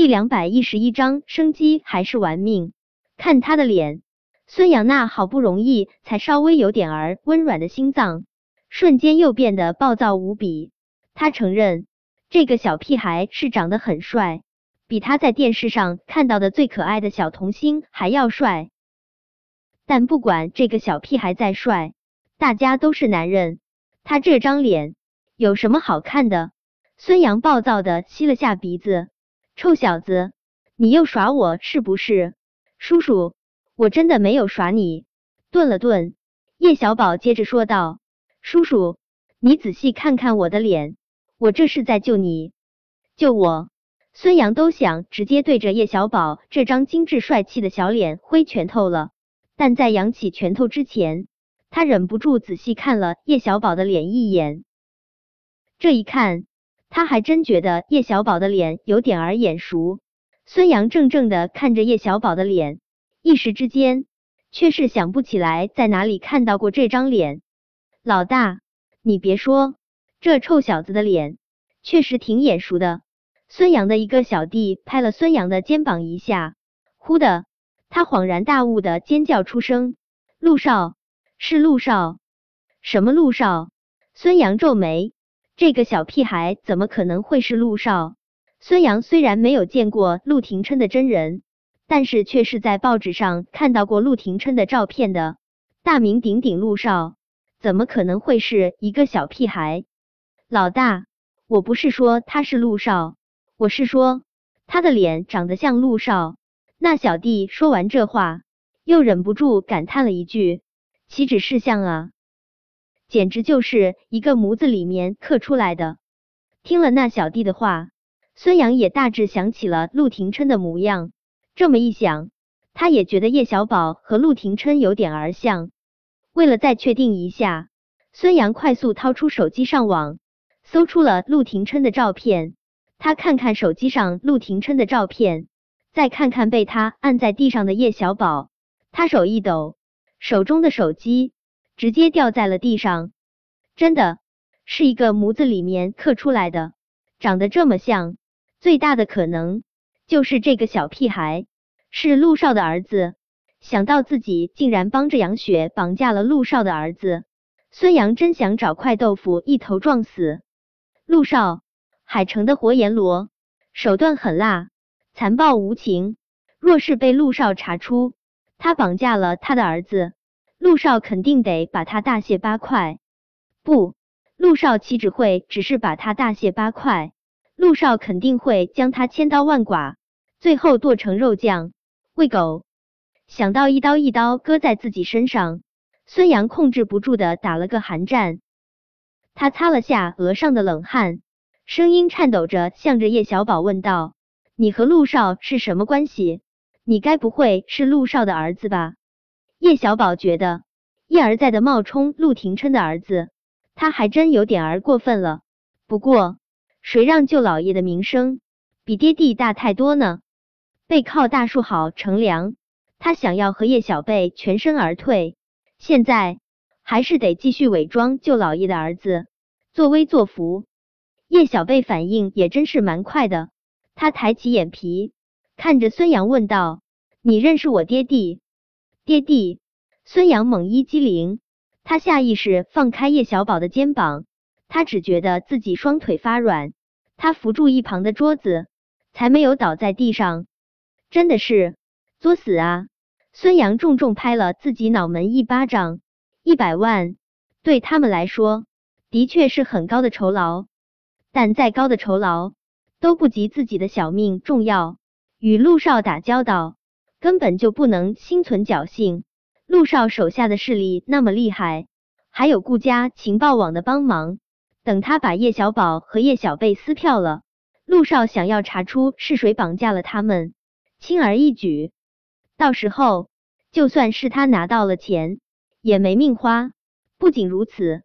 第两百一十一章，生机还是玩命？看他的脸，孙杨那好不容易才稍微有点儿温软的心脏，瞬间又变得暴躁无比。他承认，这个小屁孩是长得很帅，比他在电视上看到的最可爱的小童星还要帅。但不管这个小屁孩再帅，大家都是男人，他这张脸有什么好看的？孙杨暴躁的吸了下鼻子。臭小子，你又耍我是不是？叔叔，我真的没有耍你。顿了顿，叶小宝接着说道：“叔叔，你仔细看看我的脸，我这是在救你，救我。”孙杨都想直接对着叶小宝这张精致帅气的小脸挥拳头了，但在扬起拳头之前，他忍不住仔细看了叶小宝的脸一眼。这一看。他还真觉得叶小宝的脸有点儿眼熟。孙杨怔怔的看着叶小宝的脸，一时之间却是想不起来在哪里看到过这张脸。老大，你别说，这臭小子的脸确实挺眼熟的。孙杨的一个小弟拍了孙杨的肩膀一下，忽的，他恍然大悟的尖叫出声：“陆少，是陆少，什么陆少？”孙杨皱眉。这个小屁孩怎么可能会是陆少？孙杨虽然没有见过陆廷琛的真人，但是却是在报纸上看到过陆廷琛的照片的。大名鼎鼎陆少，怎么可能会是一个小屁孩？老大，我不是说他是陆少，我是说他的脸长得像陆少。那小弟说完这话，又忍不住感叹了一句：岂止是像啊！简直就是一个模子里面刻出来的。听了那小弟的话，孙杨也大致想起了陆廷琛的模样。这么一想，他也觉得叶小宝和陆廷琛有点儿像。为了再确定一下，孙杨快速掏出手机上网，搜出了陆廷琛的照片。他看看手机上陆廷琛的照片，再看看被他按在地上的叶小宝，他手一抖，手中的手机。直接掉在了地上，真的是一个模子里面刻出来的，长得这么像，最大的可能就是这个小屁孩是陆少的儿子。想到自己竟然帮着杨雪绑架了陆少的儿子，孙杨真想找块豆腐一头撞死。陆少，海城的活阎罗，手段狠辣，残暴无情。若是被陆少查出他绑架了他的儿子，陆少肯定得把他大卸八块，不，陆少岂只会只是把他大卸八块？陆少肯定会将他千刀万剐，最后剁成肉酱喂狗。想到一刀一刀割在自己身上，孙杨控制不住的打了个寒战。他擦了下额上的冷汗，声音颤抖着向着叶小宝问道：“你和陆少是什么关系？你该不会是陆少的儿子吧？”叶小宝觉得一而再的冒充陆廷琛的儿子，他还真有点儿过分了。不过，谁让舅老爷的名声比爹地大太多呢？背靠大树好乘凉，他想要和叶小贝全身而退，现在还是得继续伪装舅老爷的儿子，作威作福。叶小贝反应也真是蛮快的，他抬起眼皮看着孙杨问道：“你认识我爹地？”爹地，孙杨猛一激灵，他下意识放开叶小宝的肩膀，他只觉得自己双腿发软，他扶住一旁的桌子，才没有倒在地上。真的是作死啊！孙杨重重拍了自己脑门一巴掌。一百万对他们来说的确是很高的酬劳，但再高的酬劳都不及自己的小命重要。与陆少打交道。根本就不能心存侥幸。陆少手下的势力那么厉害，还有顾家情报网的帮忙。等他把叶小宝和叶小贝撕票了，陆少想要查出是谁绑架了他们，轻而易举。到时候，就算是他拿到了钱，也没命花。不仅如此，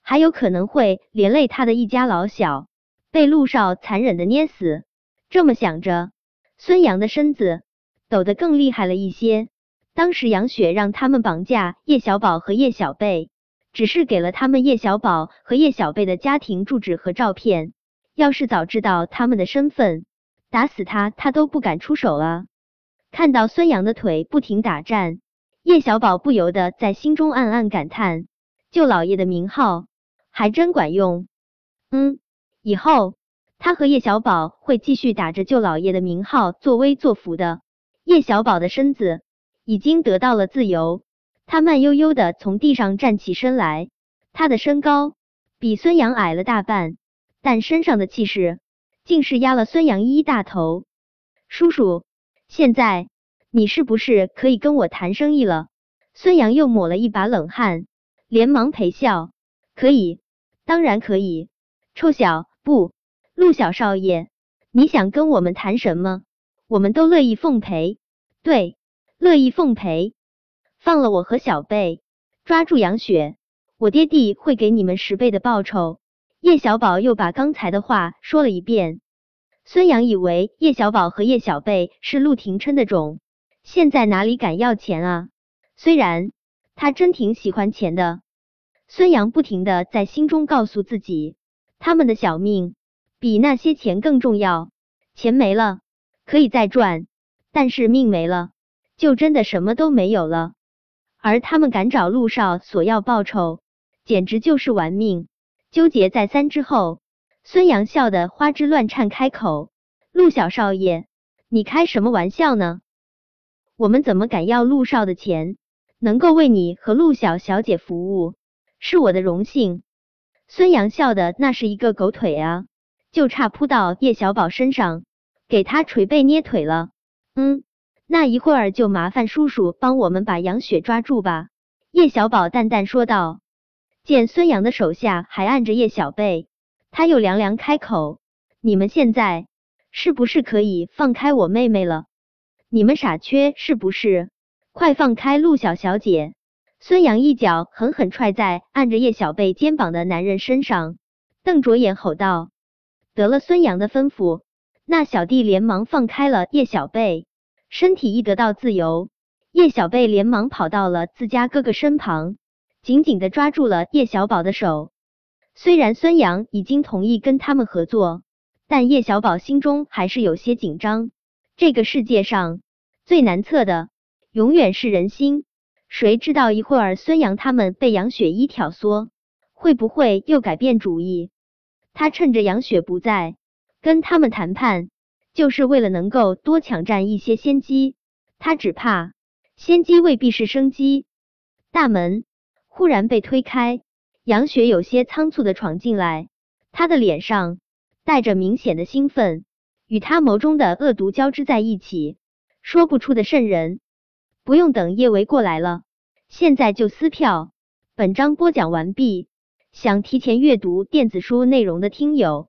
还有可能会连累他的一家老小，被陆少残忍的捏死。这么想着，孙杨的身子。抖得更厉害了一些。当时杨雪让他们绑架叶小宝和叶小贝，只是给了他们叶小宝和叶小贝的家庭住址和照片。要是早知道他们的身份，打死他他都不敢出手了！看到孙杨的腿不停打颤，叶小宝不由得在心中暗暗感叹：舅老爷的名号还真管用。嗯，以后他和叶小宝会继续打着舅老爷的名号作威作福的。叶小宝的身子已经得到了自由，他慢悠悠的从地上站起身来。他的身高比孙杨矮了大半，但身上的气势竟是压了孙杨一大头。叔叔，现在你是不是可以跟我谈生意了？孙杨又抹了一把冷汗，连忙陪笑：“可以，当然可以。”臭小不，陆小少爷，你想跟我们谈什么？我们都乐意奉陪，对，乐意奉陪。放了我和小贝，抓住杨雪，我爹地会给你们十倍的报酬。叶小宝又把刚才的话说了一遍。孙杨以为叶小宝和叶小贝是陆廷琛的种，现在哪里敢要钱啊？虽然他真挺喜欢钱的。孙杨不停的在心中告诉自己，他们的小命比那些钱更重要，钱没了。可以再赚，但是命没了，就真的什么都没有了。而他们敢找陆少索要报酬，简直就是玩命。纠结再三之后，孙杨笑得花枝乱颤，开口：“陆小少爷，你开什么玩笑呢？我们怎么敢要陆少的钱？能够为你和陆小小姐服务，是我的荣幸。”孙杨笑的那是一个狗腿啊，就差扑到叶小宝身上。给他捶背捏腿了，嗯，那一会儿就麻烦叔叔帮我们把杨雪抓住吧。叶小宝淡淡说道。见孙杨的手下还按着叶小贝，他又凉凉开口：“你们现在是不是可以放开我妹妹了？你们傻缺是不是？快放开陆小小姐！”孙杨一脚狠狠踹在按着叶小贝肩膀的男人身上，瞪着眼吼道：“得了！”孙杨的吩咐。那小弟连忙放开了叶小贝，身体一得到自由，叶小贝连忙跑到了自家哥哥身旁，紧紧的抓住了叶小宝的手。虽然孙杨已经同意跟他们合作，但叶小宝心中还是有些紧张。这个世界上最难测的，永远是人心。谁知道一会儿孙杨他们被杨雪一挑唆，会不会又改变主意？他趁着杨雪不在。跟他们谈判，就是为了能够多抢占一些先机。他只怕先机未必是生机。大门忽然被推开，杨雪有些仓促的闯进来，她的脸上带着明显的兴奋，与他眸中的恶毒交织在一起，说不出的瘆人。不用等叶维过来了，现在就撕票。本章播讲完毕，想提前阅读电子书内容的听友。